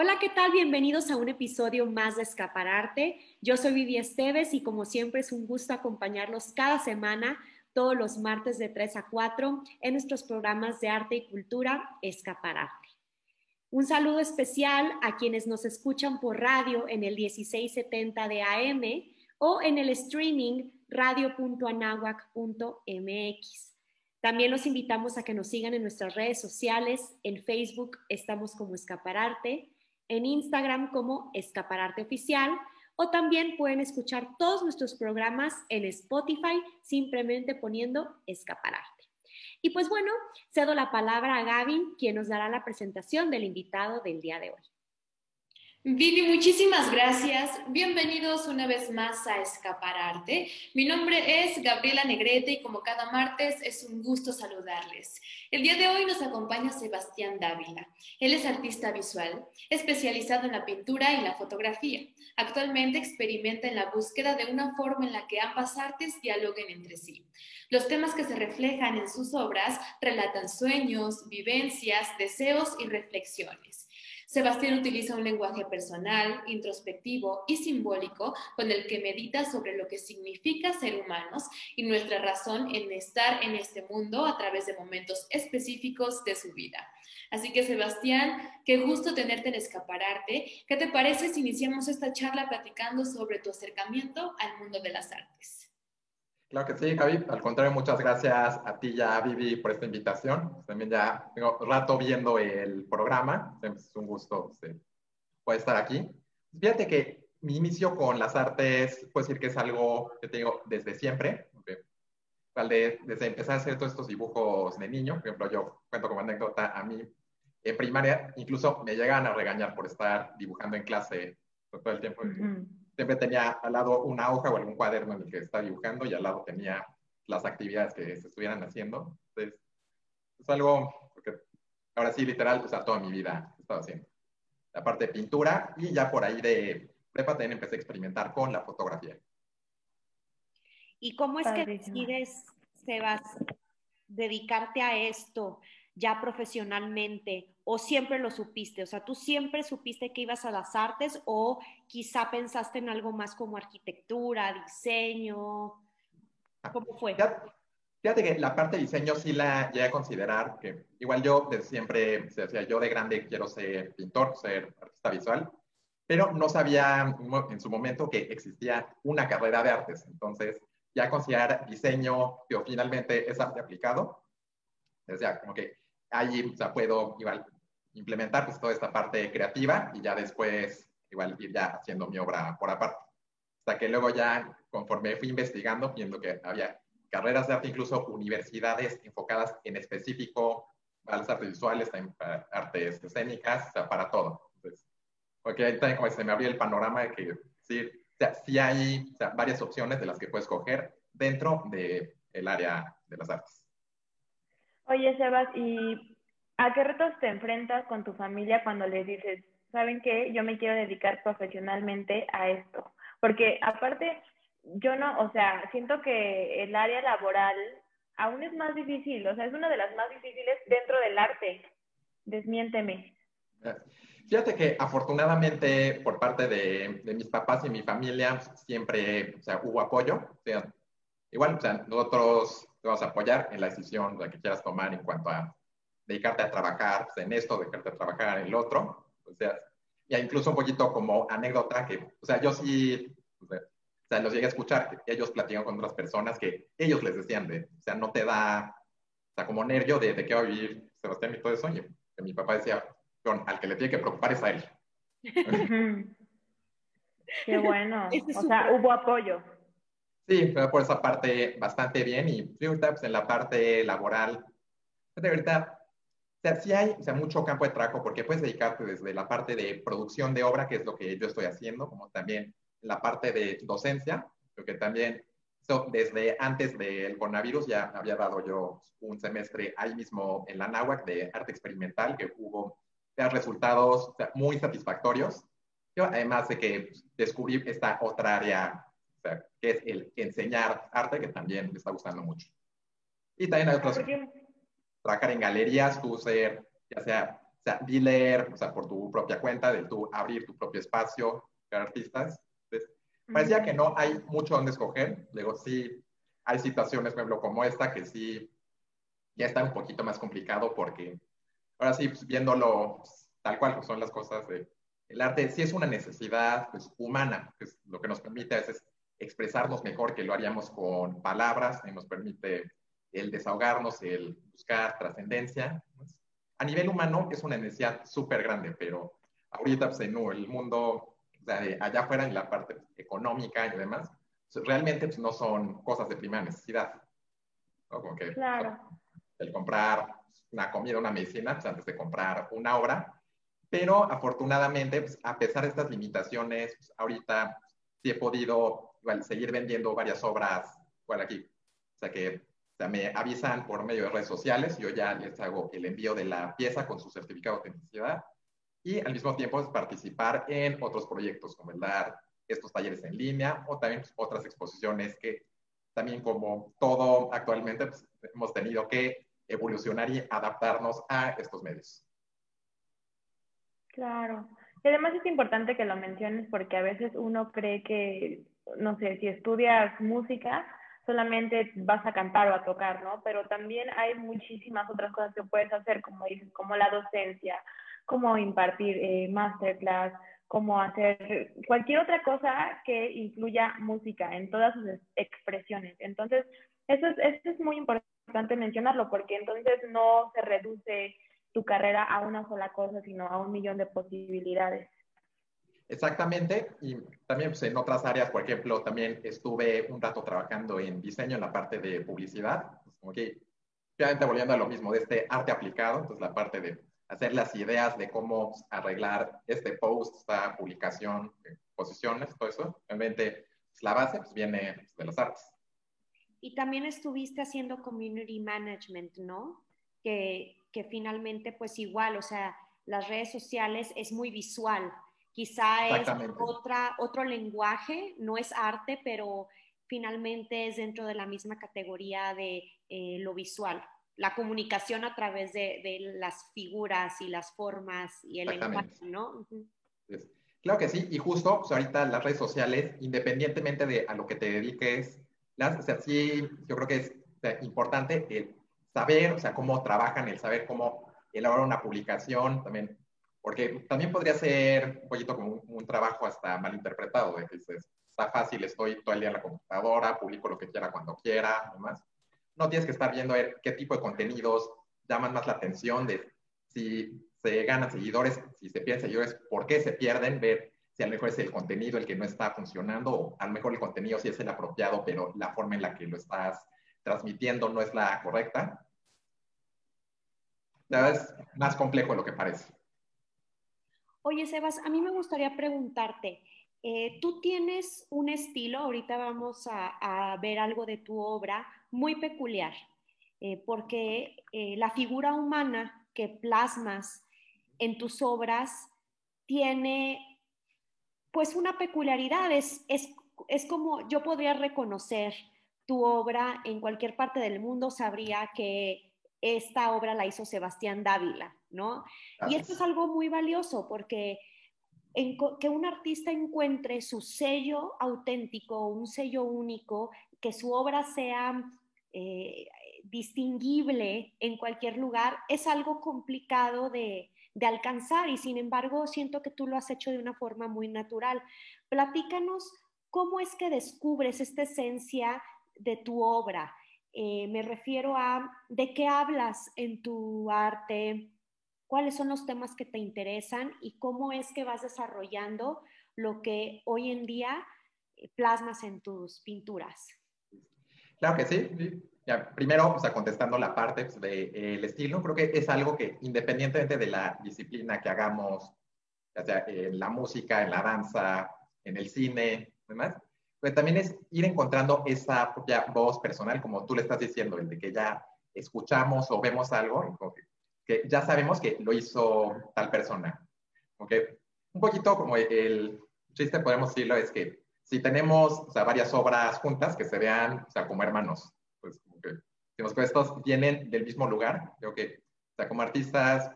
Hola, ¿qué tal? Bienvenidos a un episodio más de Escapararte. Yo soy Vivi Esteves y como siempre es un gusto acompañarlos cada semana, todos los martes de 3 a 4, en nuestros programas de arte y cultura Escapararte. Un saludo especial a quienes nos escuchan por radio en el 1670 de AM o en el streaming radio.anahuac.mx. También los invitamos a que nos sigan en nuestras redes sociales. En Facebook estamos como Escapararte en Instagram como Escapararte Oficial o también pueden escuchar todos nuestros programas en Spotify simplemente poniendo Escapararte. Y pues bueno, cedo la palabra a Gaby, quien nos dará la presentación del invitado del día de hoy. Vivi, muchísimas gracias. Bienvenidos una vez más a Escapararte. Mi nombre es Gabriela Negrete y como cada martes es un gusto saludarles. El día de hoy nos acompaña Sebastián Dávila. Él es artista visual, especializado en la pintura y la fotografía. Actualmente experimenta en la búsqueda de una forma en la que ambas artes dialoguen entre sí. Los temas que se reflejan en sus obras relatan sueños, vivencias, deseos y reflexiones. Sebastián utiliza un lenguaje personal, introspectivo y simbólico con el que medita sobre lo que significa ser humanos y nuestra razón en estar en este mundo a través de momentos específicos de su vida. Así que Sebastián, qué gusto tenerte en Escapararte. ¿Qué te parece si iniciamos esta charla platicando sobre tu acercamiento al mundo de las artes? Claro que sí, Javi. Al contrario, muchas gracias a ti y a Vivi por esta invitación. También ya tengo rato viendo el programa. Es un gusto este, poder estar aquí. Fíjate que mi inicio con las artes, puedo decir que es algo que tengo desde siempre. Desde empezar a hacer todos estos dibujos de niño, por ejemplo, yo cuento como anécdota, a mí en primaria incluso me llegan a regañar por estar dibujando en clase todo el tiempo siempre tenía al lado una hoja o algún cuaderno en el que estaba dibujando y al lado tenía las actividades que se estuvieran haciendo. Entonces, es algo que ahora sí, literal, o sea, toda mi vida he estado haciendo. La parte de pintura y ya por ahí de prepa también empecé a experimentar con la fotografía. ¿Y cómo es que decides, Sebas, dedicarte a esto ya profesionalmente? O siempre lo supiste? O sea, ¿tú siempre supiste que ibas a las artes o quizá pensaste en algo más como arquitectura, diseño? ¿Cómo fue? Fíjate que la parte de diseño sí la llegué a considerar, que igual yo desde siempre, se decía, yo de grande quiero ser pintor, ser artista visual, pero no sabía en su momento que existía una carrera de artes. Entonces, ya considerar diseño, que finalmente es arte aplicado, decía, como que ahí, o sea, puedo igual implementar pues, toda esta parte creativa y ya después igual ir ya haciendo mi obra por aparte. Hasta que luego ya, conforme fui investigando, viendo que había carreras de arte, incluso universidades enfocadas en específico para las artes visuales, para artes escénicas, o sea, para todo. Entonces, porque ahí también como se me abrió el panorama de que sí, o sea, sí hay o sea, varias opciones de las que puedes coger dentro del el área de las artes. Oye, Sebas, y ¿A qué retos te enfrentas con tu familia cuando les dices, saben qué, yo me quiero dedicar profesionalmente a esto? Porque aparte, yo no, o sea, siento que el área laboral aún es más difícil, o sea, es una de las más difíciles dentro del arte. Desmiénteme. Fíjate que afortunadamente por parte de, mis papás y mi familia siempre o sea, hubo apoyo. O sea, igual, o sea, nosotros te vamos a apoyar en la decisión que quieras tomar en cuanto a dedicarte a trabajar pues, en esto, dedicarte a trabajar en el otro. O sea, ya incluso un poquito como anécdota que, o sea, yo sí, o sea, los llegué a escuchar, que ellos platican con otras personas que ellos les decían de, o sea, no te da, o sea, como nervio de, de qué va a vivir Sebastián y todo eso. Y que mi papá decía, John, al que le tiene que preocupar es a él. Qué bueno. O sea, hubo apoyo. Sí, pero por esa parte bastante bien. Y ahorita, pues en la parte laboral, de verdad, o sea, sí hay o sea, mucho campo de trabajo porque puedes dedicarte desde la parte de producción de obra, que es lo que yo estoy haciendo, como también la parte de docencia, porque también desde antes del coronavirus ya había dado yo un semestre ahí mismo en la NAWAC de arte experimental, que hubo resultados muy satisfactorios. Yo, además de que descubrí esta otra área, o sea, que es el enseñar arte, que también me está gustando mucho. Y también hay otros trabajar en galerías, tú ser, ya sea, sea, leer, o sea, por tu propia cuenta, de tú abrir tu propio espacio para artistas. Entonces, parecía que no hay mucho donde escoger. Luego sí, hay situaciones, por ejemplo, como esta, que sí ya está un poquito más complicado porque ahora sí, pues, viéndolo tal cual, pues, son las cosas de... El arte sí es una necesidad pues, humana, que es lo que nos permite a veces expresarnos mejor que lo haríamos con palabras, y nos permite el desahogarnos, el buscar trascendencia. A nivel humano es una necesidad súper grande, pero ahorita pues, en el mundo de allá afuera, en la parte económica y demás, pues, realmente pues, no son cosas de primera necesidad. Como que, claro. El comprar una comida, una medicina, pues, antes de comprar una obra. Pero afortunadamente, pues, a pesar de estas limitaciones, pues, ahorita sí he podido seguir vendiendo varias obras por aquí. O sea que me avisan por medio de redes sociales, yo ya les hago el envío de la pieza con su certificado de autenticidad y al mismo tiempo participar en otros proyectos como el dar estos talleres en línea o también otras exposiciones que también como todo actualmente pues, hemos tenido que evolucionar y adaptarnos a estos medios. Claro. Y además es importante que lo menciones porque a veces uno cree que, no sé, si estudias música, solamente vas a cantar o a tocar, ¿no? Pero también hay muchísimas otras cosas que puedes hacer, como dices, como la docencia, como impartir eh, masterclass, como hacer cualquier otra cosa que incluya música en todas sus expresiones. Entonces, eso es, eso es muy importante mencionarlo porque entonces no se reduce tu carrera a una sola cosa, sino a un millón de posibilidades. Exactamente, y también pues, en otras áreas, por ejemplo, también estuve un rato trabajando en diseño en la parte de publicidad, pues, como que obviamente volviendo a lo mismo de este arte aplicado, entonces la parte de hacer las ideas de cómo arreglar este post, esta publicación, posiciones, todo eso, realmente pues, la base pues, viene de las artes. Y también estuviste haciendo community management, ¿no? Que, que finalmente, pues igual, o sea, las redes sociales es muy visual. Quizá es otra, otro lenguaje, no es arte, pero finalmente es dentro de la misma categoría de eh, lo visual. La comunicación a través de, de, las figuras y las formas y el lenguaje, ¿no? Claro que sí, y justo pues, ahorita las redes sociales, independientemente de a lo que te dediques, las, o sea, sí, yo creo que es importante el saber, o sea, cómo trabajan, el saber cómo elaborar una publicación, también, porque también podría ser un poquito como un, trabajo hasta malinterpretado, de que dices, está fácil, estoy todo el día en la computadora, publico lo que quiera cuando quiera, demás. No tienes que estar viendo ver qué tipo de contenidos llaman más la atención, de si se ganan seguidores, si se pierden seguidores, por qué se pierden, ver si a lo mejor es el contenido el que no está funcionando, o a lo mejor el contenido sí es el apropiado, pero la forma en la que lo estás transmitiendo no es la correcta. Ya es más complejo de lo que parece. Oye, Sebas, a mí me gustaría preguntarte, eh, tú tienes un estilo, ahorita vamos a, ver algo de tu obra muy peculiar, eh, porque eh, la figura humana que plasmas en tus obras tiene pues una peculiaridad, es, es, como yo podría reconocer tu obra en cualquier parte del mundo, sabría que esta obra la hizo Sebastián Dávila, ¿no? Y esto es algo muy valioso porque que un artista encuentre su sello auténtico, un sello único, que su obra sea eh, distinguible en cualquier lugar, es algo complicado de, de alcanzar y sin embargo siento que tú lo has hecho de una forma muy natural. Platícanos cómo es que descubres esta esencia de tu obra. Eh, me refiero a de qué hablas en tu arte, cuáles son los temas que te interesan y cómo es que vas desarrollando lo que hoy en día eh, plasmas en tus pinturas. Claro que sí primero, o contestando la parte pues, del de, estilo, creo que es algo que independientemente de la disciplina que hagamos, ya sea en la música, en la danza, en el cine, demás, pues también es ir encontrando esa propia voz personal, como tú le estás diciendo, el de que ya escuchamos o vemos algo, ya sabemos que lo hizo tal persona. Okay. Un poquito como el chiste, podemos decirlo, es que si tenemos o sea, varias obras juntas, que se vean o sea, como hermanos, que estos vienen del mismo lugar. Creo que, o sea, como artistas,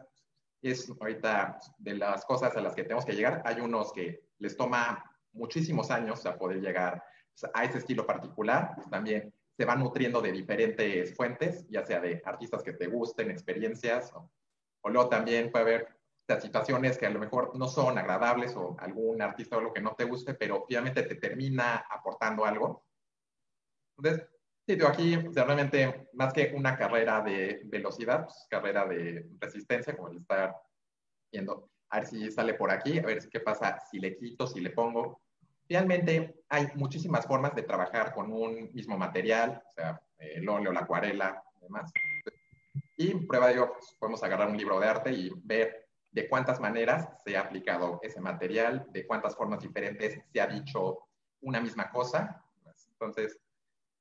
es ahorita de las cosas a las que tenemos que llegar. Hay unos que les toma muchísimos años a poder llegar a ese estilo particular. Pues también se van nutriendo de diferentes fuentes, ya sea de artistas que te gusten, experiencias, o, o luego también puede haber situaciones que a lo mejor no son agradables o algún artista o algo que no te guste, pero obviamente te termina aportando algo. Entonces, sí, aquí realmente más que una carrera de velocidad, pues, carrera de resistencia, como el estar viendo, a ver si sale por aquí, a ver qué pasa si le quito, si le pongo. Realmente hay muchísimas formas de trabajar con un mismo material, o sea, el óleo, la acuarela, demás. Y prueba de ello, pues, podemos agarrar un libro de arte y ver de cuántas maneras se ha aplicado ese material, de cuántas formas diferentes se ha dicho una misma cosa. Entonces,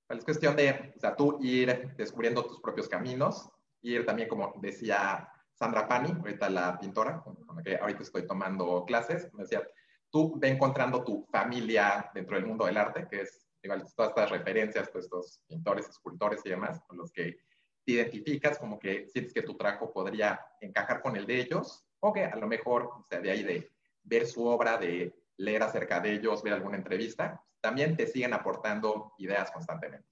pues, es cuestión de, o sea, tú ir descubriendo tus propios caminos, ir también, como decía Sandra Pani, ahorita la pintora, con la que ahorita estoy tomando clases, me decía, tú ve encontrando tu familia dentro del mundo del arte, que es igual todas estas referencias, pues estos pintores, escultores y demás, con los que te identificas, como que sientes que tu trabajo podría encajar con el de ellos, o que a lo mejor, o sea, de ahí de ver su obra, de leer acerca de ellos, ver alguna entrevista, también te siguen aportando ideas constantemente.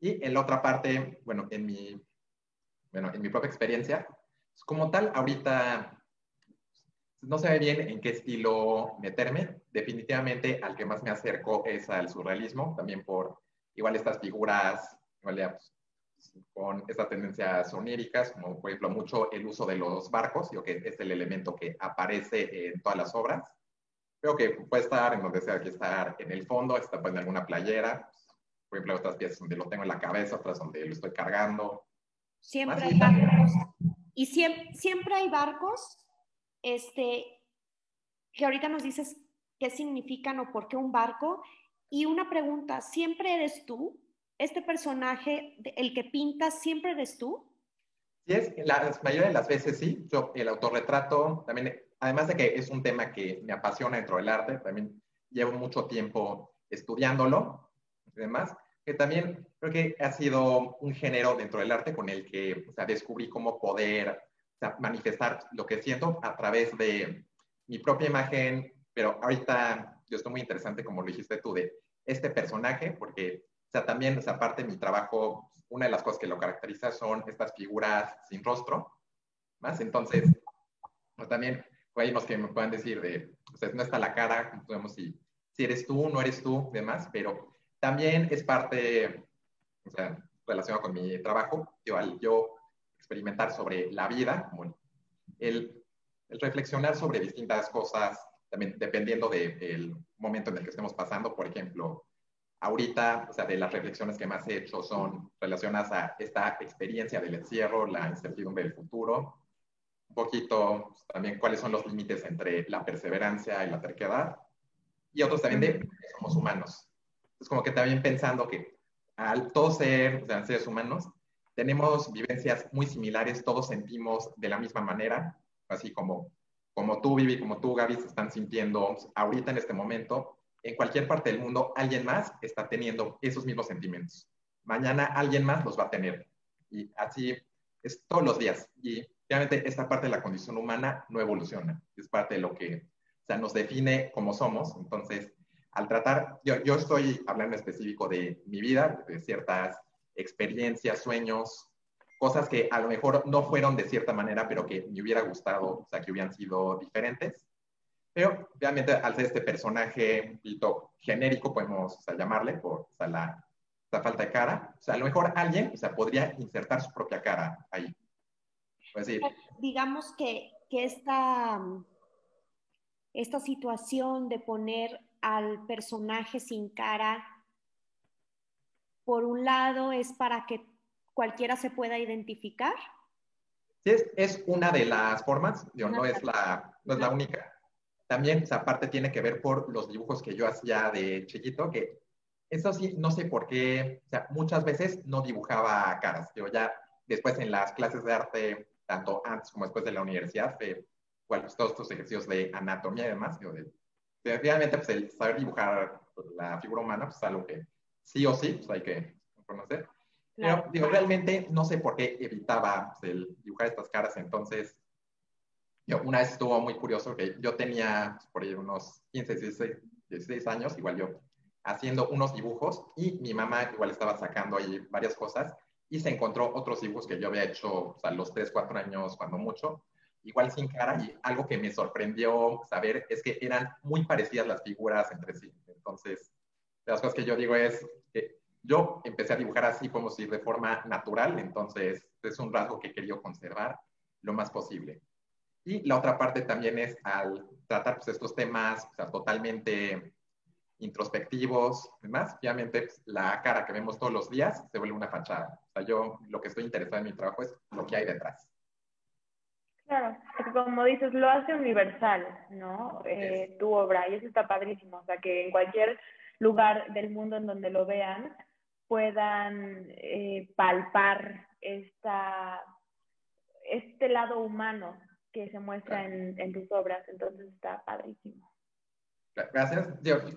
Y en la otra parte, bueno, en mi, bueno, en mi propia experiencia, pues, como tal, ahorita no sé bien en qué estilo meterme. Definitivamente al que más me acerco es al surrealismo, también por igual estas figuras, igual ya, pues, con estas tendencias oníricas, como por ejemplo mucho el uso de los barcos, yo que es el elemento que aparece en todas las obras. Creo que puede estar en donde sea que estar en el fondo, está pues, en alguna playera, por ejemplo otras piezas donde lo tengo en la cabeza, otras donde lo estoy cargando. Siempre hay barcos. Y siempre, siempre hay barcos, este, que ahorita nos dices qué significan o por qué un barco. Y una pregunta, ¿siempre eres tú? este personaje, el que pintas, siempre eres tú? Sí, es, la, mayoría de las veces sí. Yo, el autorretrato, también, además de que es un tema que me apasiona dentro del arte, también llevo mucho tiempo estudiándolo y demás, que también creo que ha sido un género dentro del arte con el que descubrí cómo poder manifestar lo que siento a través de mi propia imagen, pero ahorita yo estoy muy interesante, como lo dijiste tú, de este personaje, porque sea, también, o sea, aparte de mi trabajo, una de las cosas que lo caracteriza son estas figuras sin rostro, más. Entonces, pues, también hay unos que me puedan decir de, o sea, no está la cara, podemos si, si eres tú, no eres tú, demás, pero también es parte, o sea, relacionado con mi trabajo, yo, yo experimentar sobre la vida, como el, el reflexionar sobre distintas cosas, también dependiendo del momento en el que estemos pasando, por ejemplo, Ahorita, o sea, de las reflexiones que más he hecho son relacionadas a esta experiencia del encierro, la incertidumbre del futuro, un poquito pues, también cuáles son los límites entre la perseverancia y la terquedad, y otros también de que somos humanos. Es como que también pensando que al todos ser o sea, seres humanos, tenemos vivencias muy similares, todos sentimos de la misma manera, así como, como tú, Vivi, como tú, Gaby, se están sintiendo ahorita en este momento, en cualquier parte del mundo alguien más está teniendo esos mismos sentimientos. Mañana alguien más los va a tener. Y así es todos los días. Y obviamente esta parte de la condición humana no evoluciona. Es parte de lo que o sea, nos define como somos. Entonces, al tratar, yo, yo estoy hablando específico de mi vida, de ciertas experiencias, sueños, cosas que a lo mejor no fueron de cierta manera, pero que me hubiera gustado, o sea, que hubieran sido diferentes. Pero obviamente al ser este personaje genérico, podemos llamarle por la, falta de cara, o sea, a lo mejor alguien o sea, podría insertar su propia cara ahí. Decir, Digamos que, que esta, esta situación de poner al personaje sin cara, por un lado, es para que cualquiera se pueda identificar. Sí, es, es una de las formas, no, es la, no es la única también esa parte tiene que ver por los dibujos que yo hacía de chiquito, que eso sí, no sé por qué, o sea, muchas veces no dibujaba caras. Yo ya después en las clases de arte, tanto antes como después de la universidad, de, bueno, todos estos ejercicios de anatomía y demás, yo de, realmente pues el saber dibujar la figura humana pues es algo que sí o sí pues, hay que conocer. Pero digo, realmente no sé por qué evitaba pues, el dibujar estas caras, entonces Yo, una vez estuvo muy curioso que yo tenía por ahí unos 15, 16, 16 años, igual yo, haciendo unos dibujos y mi mamá igual estaba sacando ahí varias cosas y se encontró otros dibujos que yo había hecho a los 3, 4 años, cuando mucho, igual sin cara y algo que me sorprendió saber es que eran muy parecidas las figuras entre sí. Entonces, las cosas que yo digo es que yo empecé a dibujar así como si de forma natural, entonces es un rasgo que he querido conservar lo más posible. Y la otra parte también es al tratar pues, estos temas totalmente introspectivos, demás, obviamente pues, la cara que vemos todos los días se vuelve una fachada. O sea, yo lo que estoy interesado en mi trabajo es lo que hay detrás. Claro, como dices, lo hace universal, ¿no? Eh, tu obra, y eso está padrísimo, o sea, que en cualquier lugar del mundo en donde lo vean puedan eh, palpar esta, este lado humano que se muestra en, en tus obras, entonces está padrísimo. Gracias.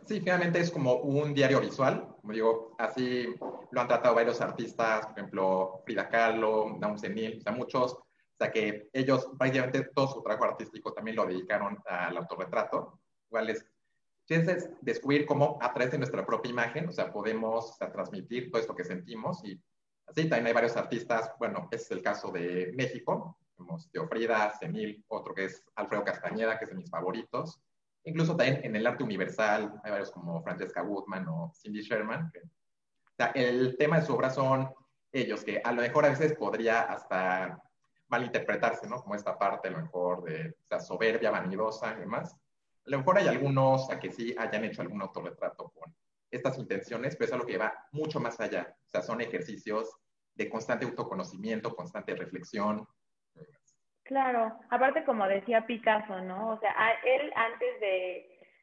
sí, finalmente es como un diario visual. Como digo, así lo han tratado varios artistas, por ejemplo, Frida Kahlo, Dawn Senil, o sea, muchos. O sea, que ellos prácticamente todo su trabajo artístico también lo dedicaron al autorretrato. Igual es, es descubrir cómo a través de nuestra propia imagen, o sea, podemos transmitir todo esto que sentimos. Y así también hay varios artistas. Bueno, ese es el caso de México. Tenemos Teofrida, Senil, otro que es Alfredo Castañeda, que es de mis favoritos Incluso también en el arte universal hay varios como Francesca Woodman o Cindy Sherman. o sea, el tema de su obra son ellos, que a lo mejor a veces podría hasta malinterpretarse, ¿no? Como esta parte, a lo mejor, de o sea, soberbia, vanidosa y demás. A lo mejor hay algunos a que sí hayan hecho algún autorretrato con estas intenciones, pero es algo que va mucho más allá. O sea, son ejercicios de constante autoconocimiento, constante reflexión, Claro, aparte como decía Picasso, ¿no? O sea, él antes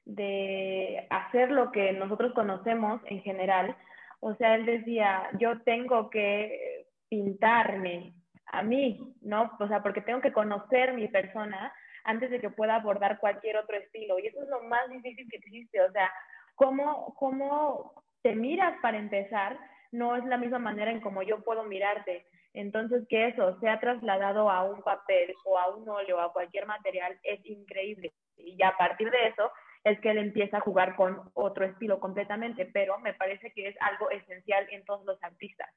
de, hacer lo que nosotros conocemos en general, o sea, él decía, yo tengo que pintarme a mí, ¿no? O sea, porque tengo que conocer mi persona antes de que pueda abordar cualquier otro estilo. Y eso es lo más difícil que existe, o sea, cómo, cómo te miras para empezar, no es la misma manera en como yo puedo mirarte. Entonces, que eso sea trasladado a un papel o a un óleo o a cualquier material es increíble. Y a partir de eso es que él empieza a jugar con otro estilo completamente, pero me parece que es algo esencial en todos los artistas.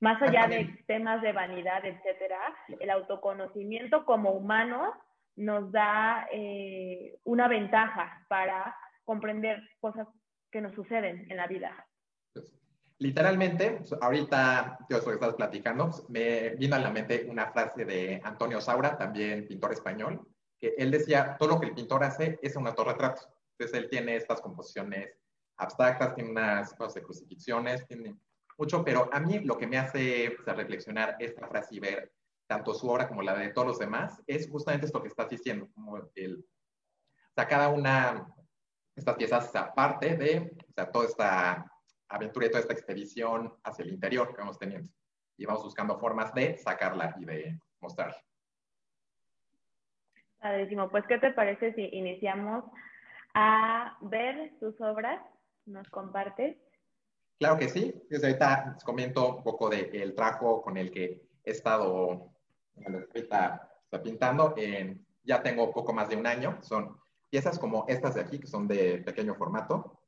Más allá de temas de vanidad, etcétera, el autoconocimiento como humano nos da eh, una ventaja para comprender cosas que nos suceden en la vida. Literalmente, ahorita, yo que estás platicando, me vino a la mente una frase de Antonio Saura, también pintor español, que él decía, todo lo que el pintor hace es un autorretrato. Entonces, él tiene estas composiciones abstractas, tiene unas cosas de crucifixiones, tiene mucho, pero a mí lo que me hace reflexionar esta frase y ver tanto su obra como la de todos los demás, es justamente esto que estás diciendo, como el, o sea, cada una, estas piezas aparte de, o sea, toda esta aventura y toda esta expedición hacia el interior que vamos teniendo. Y vamos buscando formas de sacarla y de mostrarla. Padrísimo. Pues, ¿qué te parece si iniciamos a ver tus obras? ¿Nos compartes? Claro que sí. Desde ahorita les comento un poco del de trabajo con el que he estado está pintando. Ya tengo poco más de un año. Son piezas como estas de aquí, que son de pequeño formato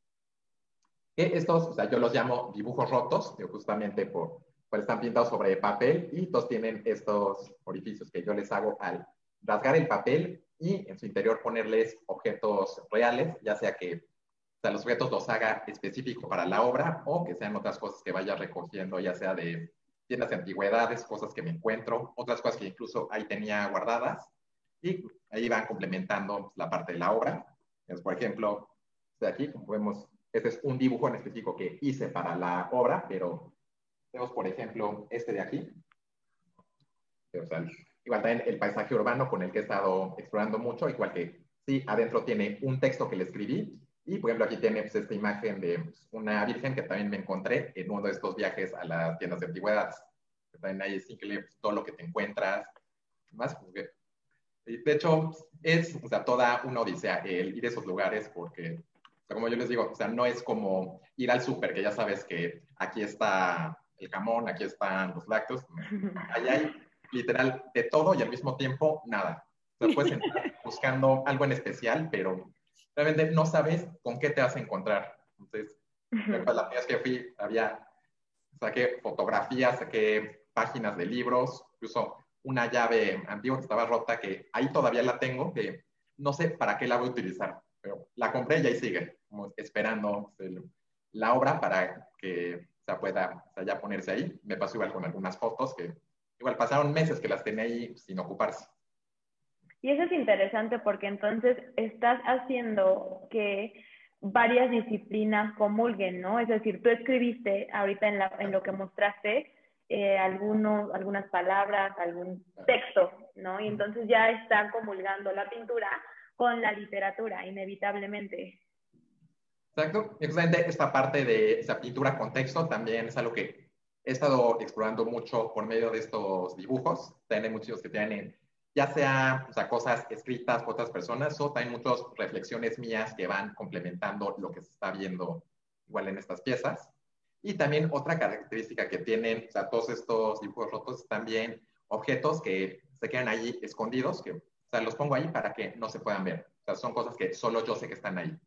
estos, o sea, yo los llamo dibujos rotos, justamente por, por están pintados sobre papel y todos tienen estos orificios que yo les hago al rasgar el papel y en su interior ponerles objetos reales, ya sea que los objetos los haga específico para la obra o que sean otras cosas que vaya recogiendo, ya sea de tiendas de antigüedades, cosas que me encuentro, otras cosas que incluso ahí tenía guardadas y ahí van complementando la parte de la obra. Es, por ejemplo, de aquí, como vemos, este es un dibujo en específico que hice para la obra, pero tenemos, por ejemplo, este de aquí. igual también el paisaje urbano con el que he estado explorando mucho, igual que sí, adentro tiene un texto que le escribí, y por ejemplo aquí tiene pues, esta imagen de pues, una virgen que también me encontré en uno de estos viajes a las tiendas de antigüedades. También ahí es increíble pues, todo lo que te encuentras. Más, de hecho, es o sea, toda una odisea el ir a esos lugares porque como yo les digo, o sea, no es como ir al súper, que ya sabes que aquí está el jamón, aquí están los lácteos. Allá hay literal de todo y al mismo tiempo nada. O sea, puedes entrar buscando algo en especial, pero realmente no sabes con qué te vas a encontrar. Entonces, la primera vez que fui, había, saqué fotografías, saqué páginas de libros, incluso una llave antigua que estaba rota, que ahí todavía la tengo, que no sé para qué la voy a utilizar, pero la compré y ahí sigue, como esperando la obra para que se pueda ya ponerse ahí. Me pasó igual con algunas fotos que igual pasaron meses que las tenía ahí sin ocuparse. Y eso es interesante porque entonces estás haciendo que varias disciplinas comulguen, ¿no? Es decir, tú escribiste ahorita en, la, en lo que mostraste eh, algunos, algunas palabras, algún texto, ¿no? Y entonces ya están comulgando la pintura con la literatura, inevitablemente. Exacto. Exactamente esta parte de esa pintura con texto también es algo que he estado explorando mucho por medio de estos dibujos. También muchos que tienen, ya sea, o sea cosas escritas por otras personas o también muchas reflexiones mías que van complementando lo que se está viendo igual en estas piezas. Y también otra característica que tienen o sea, todos estos dibujos rotos también objetos que se quedan ahí escondidos, que o sea, los pongo ahí para que no se puedan ver. O sea, son cosas que solo yo sé que están ahí.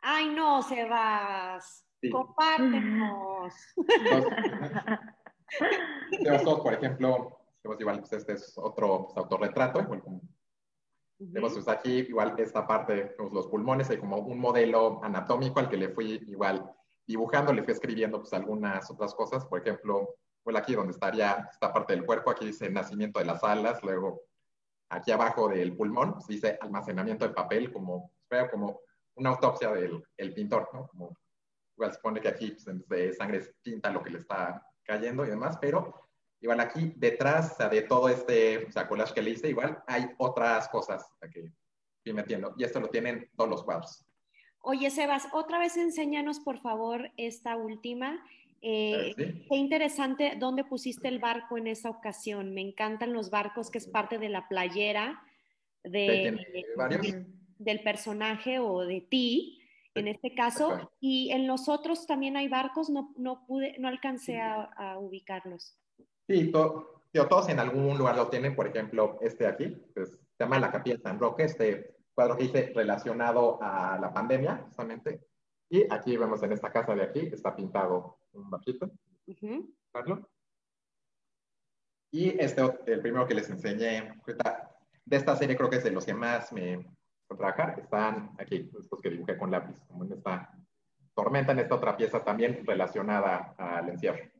Ay, no, Sebas. Compártenos. Tenemos por ejemplo, igual, pues este es otro pues, autorretrato, igual como Tenemos aquí igual esta parte, pues, los pulmones, hay como un modelo anatómico al que le fui igual dibujando, le fui escribiendo pues algunas otras cosas, por ejemplo, pues aquí donde estaría esta parte del cuerpo, aquí dice nacimiento de las alas, luego aquí abajo del pulmón pues, dice almacenamiento de papel, como, como una autopsia del el pintor, ¿no? Como, igual supone que aquí pues, de sangre tinta lo que le está cayendo y demás, pero igual aquí detrás de todo este o sea, collage que le hice, igual hay otras cosas que metiendo. Y esto lo tienen todos los cuadros. Oye, Sebas, otra vez enséñanos, por favor, esta última. Eh, qué interesante dónde pusiste el barco en esa ocasión. Me encantan los barcos, que es parte de la playera de, del personaje o de ti, en este caso. Y en los otros también hay barcos, no, no pude, no alcancé a, ubicarlos. Sí, todos en algún lugar lo tienen, por ejemplo, este aquí, pues, se llama La Capilla de San Roque, este cuadro que hice relacionado a la pandemia, justamente. Y aquí vemos en esta casa de aquí, está pintado un barquito. Y este, el primero que les enseñé, de esta serie creo que es de los que más me trabajar, están aquí, estos que dibujé con lápiz, como en esta tormenta, en esta otra pieza también relacionada al encierro.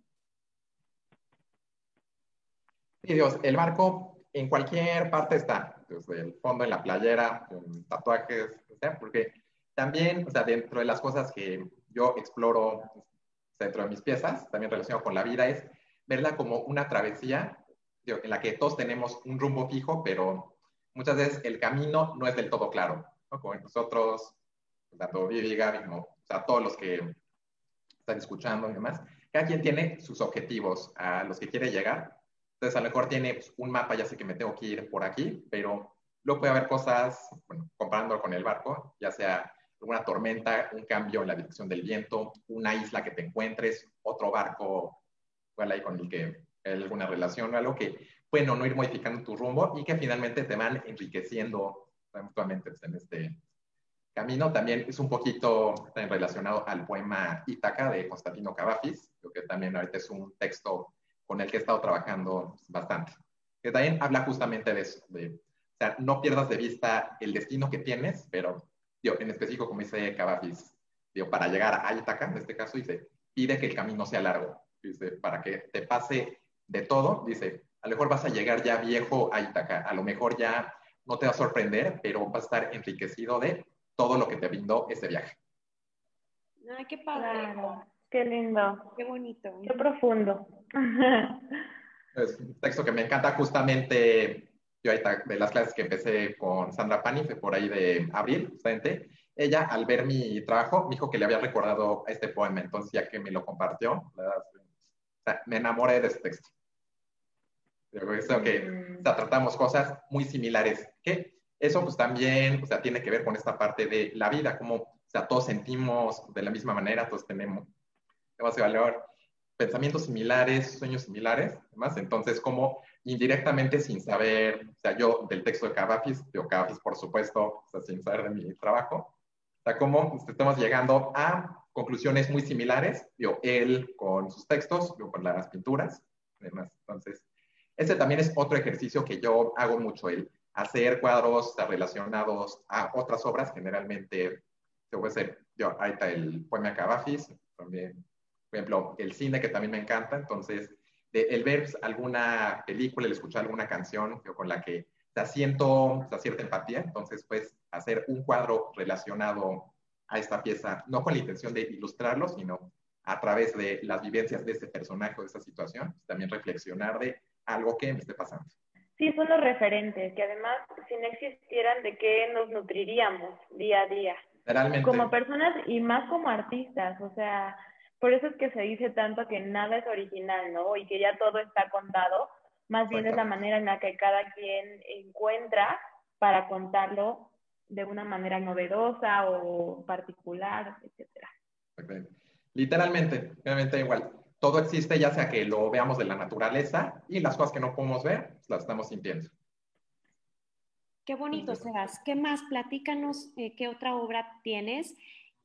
Y Dios, el barco en cualquier parte está, desde el fondo en la playera, con tatuajes, porque también, o sea, dentro de las cosas que yo exploro dentro de mis piezas, también relacionado con la vida, es verla como una travesía en la que todos tenemos un rumbo fijo, pero muchas veces el camino no es del todo claro, ¿no? Como nosotros, tanto Vivi Gaby, como, o sea, todos los que están escuchando y demás, cada quien tiene sus objetivos a los que quiere llegar entonces, a lo mejor tiene pues, un mapa, ya sé que me tengo que ir por aquí, pero luego puede haber cosas, bueno, comparándolo con el barco, ya sea una tormenta, un cambio en la dirección del viento, una isla que te encuentres, otro barco, igual ahí con el que hay alguna relación o algo que, bueno, no ir modificando tu rumbo y que finalmente te van enriqueciendo mutuamente pues, en este camino. También es un poquito relacionado al poema Ítaca de Constantino Cavafis, que también ahorita es un texto con el que he estado trabajando bastante. Que también habla justamente de eso, de, o sea, no pierdas de vista el destino que tienes, pero digo, en específico, como dice Cavafis, digo, para llegar a Itaca, en este caso, dice, pide que el camino sea largo, dice, para que te pase de todo, dice, a lo mejor vas a llegar ya viejo a Itaca, a lo mejor ya no te va a sorprender, pero vas a estar enriquecido de todo lo que te brindó ese viaje. Ay, qué padre. Qué lindo. Qué bonito. Qué profundo. Es un texto que me encanta justamente, yo ahorita de las clases que empecé con Sandra Pani, fue por ahí de abril, justamente, ella al ver mi trabajo me dijo que le había recordado este poema, entonces ya que me lo compartió, me enamoré de este texto. Creo que mm. tratamos cosas muy similares, que eso pues también o sea, tiene que ver con esta parte de la vida, como o sea, todos sentimos de la misma manera, todos tenemos, tenemos valor. pensamientos similares, sueños similares, demás. Entonces, como indirectamente, sin saber, o sea, yo del texto de Cavafis, de Cavafis, por supuesto, o sea, sin saber de mi trabajo, o sea, como estamos llegando a conclusiones muy similares, yo, él con sus textos, yo con las pinturas, demás. Entonces, ese también es otro ejercicio que yo hago mucho, el hacer cuadros relacionados a otras obras, generalmente, se puede ser, yo, ahorita el poema Cavafis, también por ejemplo, el cine que también me encanta, entonces, el ver alguna película, el escuchar alguna canción con la que te siento cierta empatía, entonces, pues, hacer un cuadro relacionado a esta pieza, no con la intención de ilustrarlo, sino a través de las vivencias de ese personaje o de esa situación, pues, también reflexionar de algo que me esté pasando. Sí, son los referentes, que además, si no existieran, ¿de qué nos nutriríamos día a día? Como personas y más como artistas, o sea, por eso es que se dice tanto que nada es original, ¿no? Y que ya todo está contado. Más bien es la manera en la que cada quien encuentra para contarlo de una manera novedosa o particular, etcétera. Literalmente, realmente igual. Todo existe, ya sea que lo veamos de la naturaleza y las cosas que no podemos ver, pues, las estamos sintiendo. Qué bonito, Sebas. ¿Qué más? Platícanos eh, qué otra obra tienes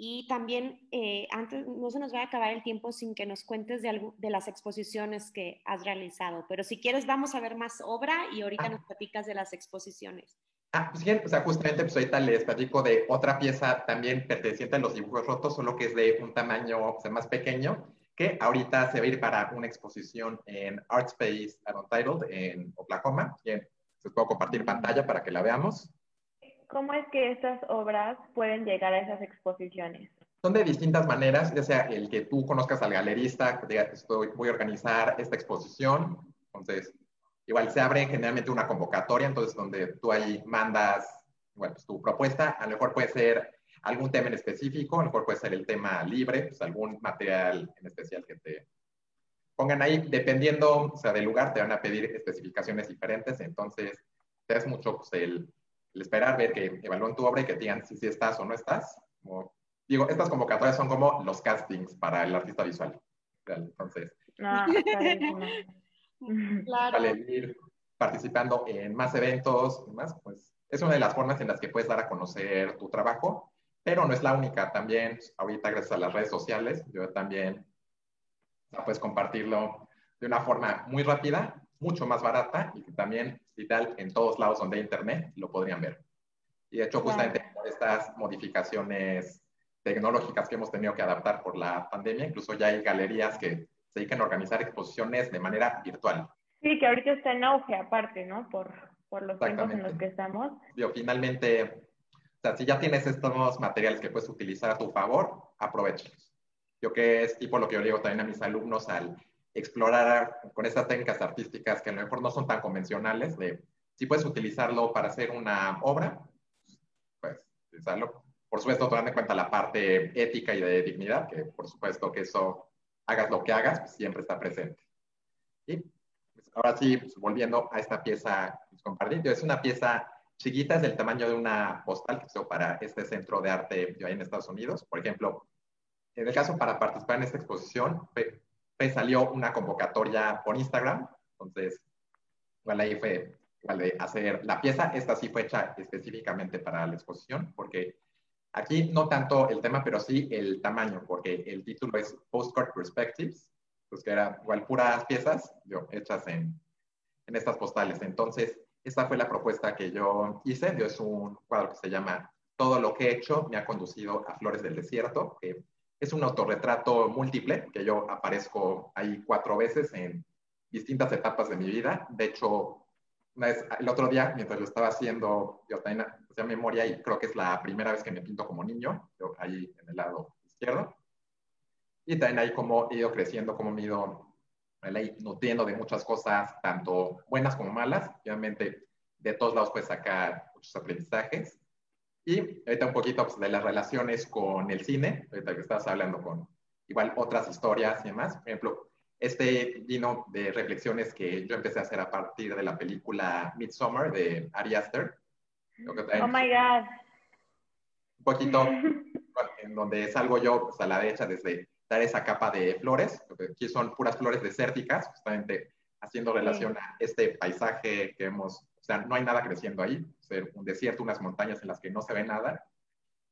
y también, eh, antes, no se nos va a acabar el tiempo sin que nos cuentes de, de las exposiciones que has realizado, pero si quieres vamos a ver más obra y ahorita ah. nos platicas de las exposiciones. Ah, pues bien, o sea, justamente pues ahorita les platico de otra pieza también perteneciente a los dibujos rotos, solo que es de un tamaño más pequeño, que ahorita se va a ir para una exposición en Art Space Untitled en Oklahoma. Bien, les puedo compartir pantalla para que la veamos. ¿Cómo es que estas obras pueden llegar a esas exposiciones? Son de distintas maneras, ya sea el que tú conozcas al galerista, que estoy, voy a organizar esta exposición, entonces igual se abre generalmente una convocatoria, entonces donde tú ahí mandas bueno, pues, tu propuesta, a lo mejor puede ser algún tema en específico, a lo mejor puede ser el tema libre, pues algún material en especial que te pongan ahí, dependiendo, o sea, del lugar, te van a pedir especificaciones diferentes, entonces es mucho pues, el el esperar, ver que evalúen tu obra y que digan si, si estás o no estás. digo, estas convocatorias son como los castings para el artista visual. Entonces, ah, claro. ir participando en más eventos y más, pues es una de las formas en las que puedes dar a conocer tu trabajo, pero no es la única. También, ahorita gracias a las redes sociales, yo también puedes compartirlo de una forma muy rápida, mucho más barata y que también tal en todos lados donde hay internet lo podrían ver. Y de hecho, justamente por estas modificaciones tecnológicas que hemos tenido que adaptar por la pandemia, incluso ya hay galerías que se dedican a organizar exposiciones de manera virtual. Sí, que ahorita está en auge aparte, ¿no? Por, por los tiempos en los que estamos. Yo, finalmente, o sea, si ya tienes estos materiales que puedes utilizar a tu favor, aprovechalos. Yo que es tipo lo que yo digo también a mis alumnos al explorar con estas técnicas artísticas que a lo mejor no son tan convencionales, si puedes utilizarlo para hacer una obra, pues utilizarlo. Por supuesto, tomando en cuenta la parte ética y de dignidad, que por supuesto que eso, hagas lo que hagas, pues, siempre está presente. Y pues, ahora sí, pues, volviendo a esta pieza que es una pieza chiquita, es del tamaño de una postal que hizo para este centro de arte ahí en Estados Unidos. Por ejemplo, en el caso para participar en esta exposición, salió una convocatoria por Instagram, entonces, igual ahí fue igual de hacer la pieza, esta sí fue hecha específicamente para la exposición, porque aquí no tanto el tema, pero sí el tamaño, porque el título es Postcard Perspectives, pues que eran igual puras piezas yo, hechas en, en estas postales. Entonces, esta fue la propuesta que yo hice, yo es un cuadro que se llama Todo lo que he hecho me ha conducido a Flores del Desierto, que es un autorretrato múltiple, que yo aparezco ahí cuatro veces en distintas etapas de mi vida. De hecho, una vez, el otro día, mientras lo estaba haciendo, yo también hacía memoria y creo que es la primera vez que me pinto como niño, yo ahí en el lado izquierdo. Y también ahí como he ido creciendo, como me he ido ahí, nutriendo de muchas cosas, tanto buenas como malas. Obviamente, de todos lados puedes sacar muchos aprendizajes. Y ahorita un poquito pues, de las relaciones con el cine, ahorita que estabas hablando con igual otras historias y demás. Por ejemplo, este vino de reflexiones que yo empecé a hacer a partir de la película Midsommar de Ari Aster. Oh my God. Un poquito en donde salgo yo pues, a la derecha desde dar esa capa de flores, aquí son puras flores desérticas, justamente haciendo relación a este paisaje que vemos, o sea, no hay nada creciendo ahí, un desierto, unas montañas en las que no se ve nada.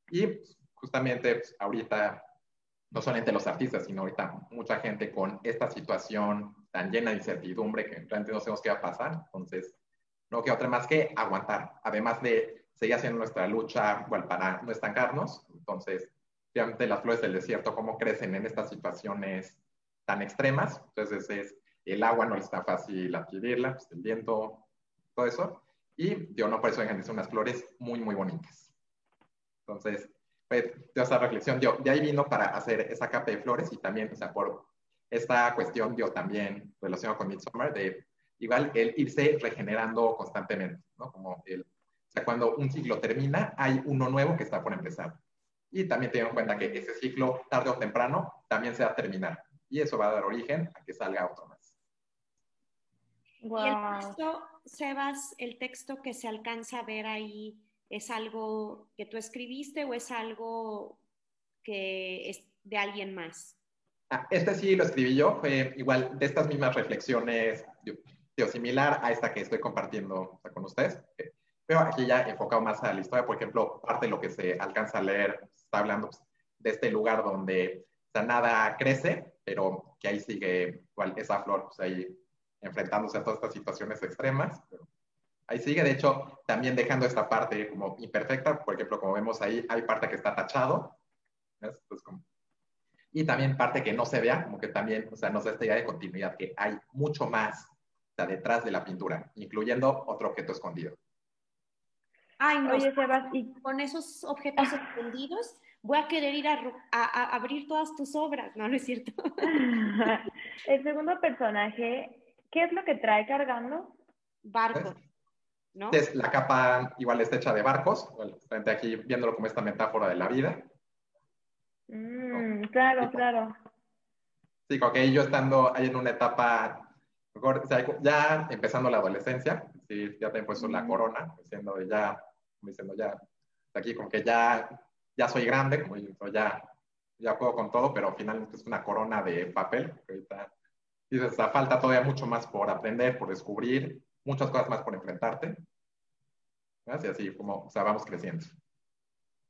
Y pues, justamente pues, ahorita, no solamente los artistas, sino ahorita mucha gente con esta situación tan llena de incertidumbre que realmente no sabemos qué va a pasar, entonces no queda otra más que aguantar, además de seguir haciendo nuestra lucha para no estancarnos, entonces, obviamente las flores del desierto, cómo crecen en estas situaciones tan extremas, entonces es el agua no es tan fácil adquirirla, pues, el viento, todo eso. Y yo no por eso dejan de ser unas flores muy, muy bonitas. Entonces, pues, esa reflexión, yo, de ahí vino para hacer esa capa de flores y también, o sea, por esta cuestión, yo también relacionado con Midsommar, de igual el irse regenerando constantemente, ¿no? Como el, o sea, cuando un ciclo termina, hay uno nuevo que está por empezar. Y también teniendo en cuenta que ese ciclo, tarde o temprano, también se va a terminar. Y eso va a dar origen a que salga otro más. Y el texto, Sebas, el texto que se alcanza a ver ahí, ¿es algo que tú escribiste o es algo que es de alguien más? Ah, este sí lo escribí yo, fue igual de estas mismas reflexiones, yo, similar a esta que estoy compartiendo con ustedes, pero aquí ya enfocado más a la historia, por ejemplo, parte de lo que se alcanza a leer, está hablando pues, de este lugar donde nada crece, pero que ahí sigue igual esa flor, pues ahí enfrentándose a todas estas situaciones extremas. ahí sigue, de hecho, también dejando esta parte como imperfecta, por ejemplo, como vemos ahí, hay parte que está tachado, y también parte que no se vea, como que también, o sea, nos da esta idea de continuidad, que hay mucho más o detrás de la pintura, incluyendo otro objeto escondido. Ay, no, Oye, Sebas, y con esos objetos escondidos voy a querer ir a, a, abrir todas tus obras, no, no es cierto. El segundo personaje ¿Qué es lo que trae cargando? Barcos. ¿No? Es la capa igual está hecha de barcos, frente aquí viéndolo como esta metáfora de la vida. Mm, claro, claro. Sí, como que yo estando ahí en una etapa, ya empezando la adolescencia, sí, ya te he puesto la mm. corona, diciendo ya, diciendo ya, aquí como que ya, ya soy grande, como ya, ya puedo con todo, pero finalmente es una corona de papel, que ahorita dices, falta todavía mucho más por aprender, por descubrir, muchas cosas más por enfrentarte. Y así como, o sea, vamos creciendo.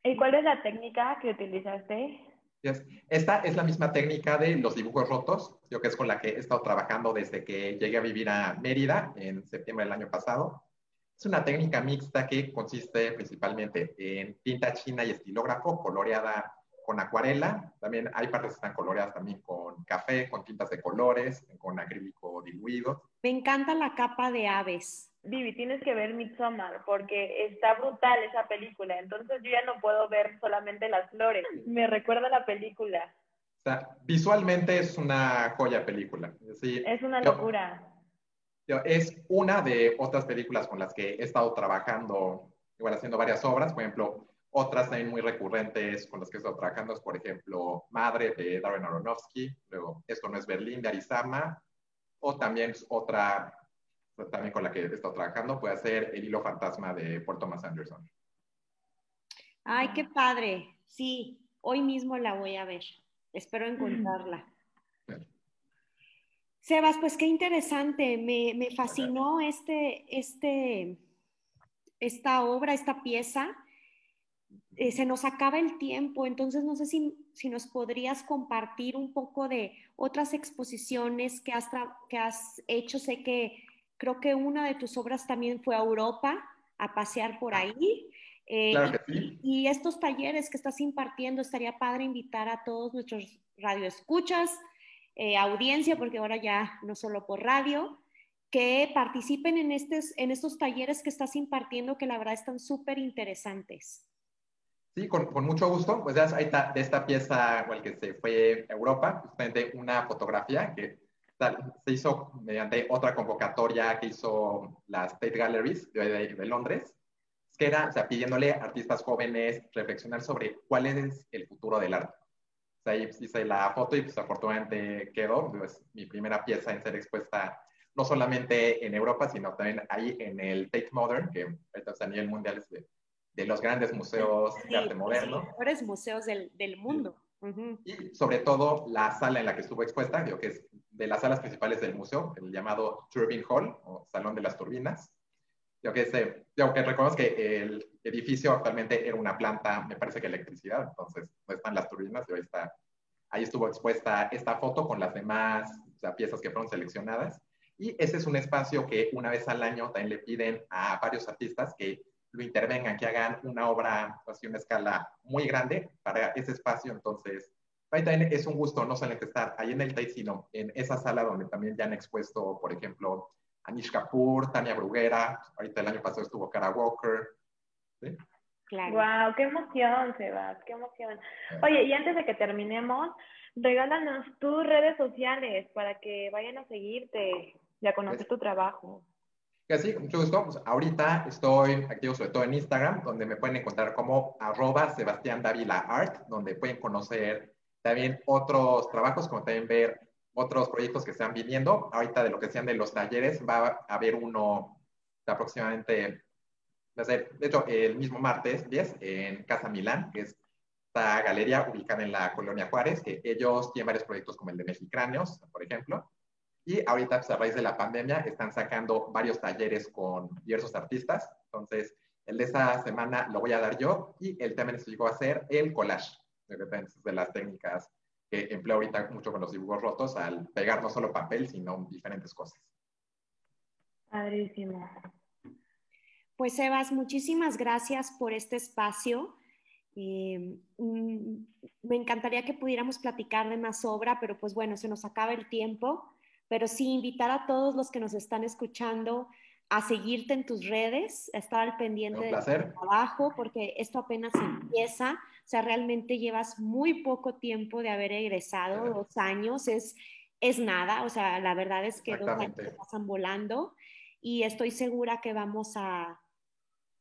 ¿Y cuál es la técnica que utilizaste? Esta es la misma técnica de los dibujos rotos, yo que es con la que he estado trabajando desde que llegué a vivir a Mérida en septiembre del año pasado. Es una técnica mixta que consiste principalmente en tinta china y estilógrafo coloreada con acuarela, también hay partes que están coloreadas también con café, con tintas de colores, con acrílico diluido. Me encanta la capa de aves. Vivi, tienes que ver Midsommar porque está brutal esa película, entonces yo ya no puedo ver solamente las flores, me recuerda la película. O sea, visualmente es una joya película. es una locura. es una de otras películas con las que he estado trabajando, igual haciendo varias obras, por ejemplo, otras también muy recurrentes con las que he estado trabajando es, por ejemplo, Madre de Darren Aronofsky, luego Esto no es Berlín de Arizama, o también otra, también con la que he estado trabajando, puede ser El hilo fantasma de Paul Thomas Anderson. Ay, qué padre. Sí, hoy mismo la voy a ver. Espero encontrarla. Sebas, pues qué interesante. Me, me fascinó este, este, esta obra, esta pieza. Eh, se nos acaba el tiempo, entonces no sé si, si, nos podrías compartir un poco de otras exposiciones que has, que has hecho. Sé que creo que una de tus obras también fue a Europa a pasear por ahí. Eh, claro que sí. y, estos talleres que estás impartiendo, estaría padre invitar a todos nuestros radioescuchas, eh, audiencia, porque ahora ya no solo por radio, que participen en, estos, en estos talleres que estás impartiendo, que la verdad están súper interesantes. Sí, con, mucho gusto. Pues ya ahí está, de esta pieza, el que se fue a Europa, justamente una fotografía que se hizo mediante otra convocatoria que hizo la State Galleries de, de, Londres, que era, o sea, pidiéndole a artistas jóvenes reflexionar sobre cuál es el futuro del arte. O sea, ahí hice la foto y pues afortunadamente quedó, es mi primera pieza en ser expuesta no solamente en Europa, sino también ahí en el Tate Modern, que a nivel mundial es de de los grandes museos de arte moderno. Los mejores museos del, del mundo. Y sobre todo la sala en la que estuvo expuesta, que es de las salas principales del museo, el llamado Turbine Hall o Salón de las Turbinas. Yo que, sé, yo que reconozco que el edificio actualmente era una planta, me parece que electricidad, entonces no están las turbinas y ahí está. Ahí estuvo expuesta esta foto con las demás piezas que fueron seleccionadas. Y ese es un espacio que una vez al año también le piden a varios artistas que lo intervengan, que hagan una obra así una escala muy grande para ese espacio. Entonces, ahí también es un gusto no solamente estar ahí en el TAI, sino en esa sala donde también ya han expuesto, por ejemplo, Anish Kapoor, Tania Bruguera, ahorita el año pasado estuvo Cara Walker. ¿sí? Claro. Wow, qué emoción, Sebas, qué emoción. Oye, y antes de que terminemos, regálanos tus redes sociales para que vayan a seguirte y a conocer tu trabajo. Sí, mucho gusto. Pues ahorita estoy activo sobre todo en Instagram, donde me pueden encontrar como arroba Sebastián Davila Art, donde pueden conocer también otros trabajos, como también ver otros proyectos que están viniendo. Ahorita de lo que sean de los talleres, va a haber uno aproximadamente, de hecho, el mismo martes 10 en Casa Milán, que es esta galería ubicada en la colonia Juárez, que ellos tienen varios proyectos como el de Mexicráneos, por ejemplo. Y ahorita, pues, a raíz de la pandemia, están sacando varios talleres con diversos artistas. Entonces, el de esta semana lo voy a dar yo y el tema llegó a ser el collage, de las técnicas que empleo ahorita mucho con los dibujos rotos al pegar no solo papel, sino diferentes cosas. Padrísimo. Pues Sebas, muchísimas gracias por este espacio. Eh, me encantaría que pudiéramos platicar de más obra, pero pues bueno, se nos acaba el tiempo pero sí invitar a todos los que nos están escuchando a seguirte en tus redes, a estar al pendiente de tu trabajo, porque esto apenas empieza, o sea, realmente llevas muy poco tiempo de haber egresado, dos años, es, es nada, o sea, la verdad es que dos años pasan volando y estoy segura que vamos a,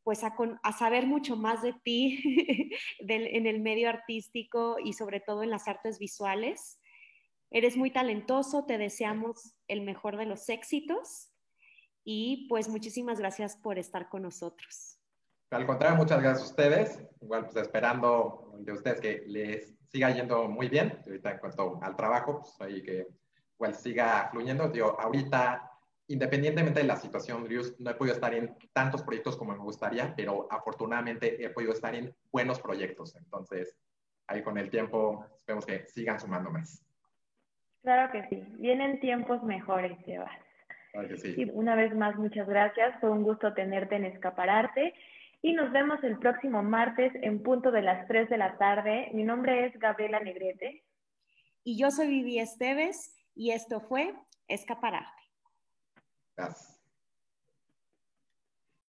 pues a, a saber mucho más de ti en el medio artístico y sobre todo en las artes visuales. Eres muy talentoso, te deseamos el mejor de los éxitos y pues muchísimas gracias por estar con nosotros. Al contrario, muchas gracias a ustedes. Igual pues esperando de ustedes que les siga yendo muy bien. Ahorita en cuanto al trabajo, pues ahí que igual siga fluyendo. Digo, ahorita, independientemente de la situación, no he podido estar en tantos proyectos como me gustaría, pero afortunadamente he podido estar en buenos proyectos. Entonces, ahí con el tiempo, esperemos que sigan sumando más. Claro que sí. Vienen tiempos mejores, Sebas. Claro que sí. Y una vez más, muchas gracias. Fue un gusto tenerte en Escapararte. Y nos vemos el próximo martes en punto de las 3 de la tarde. Mi nombre es Gabriela Negrete. Y yo soy Vivi Esteves y esto fue Escapararte. Gracias.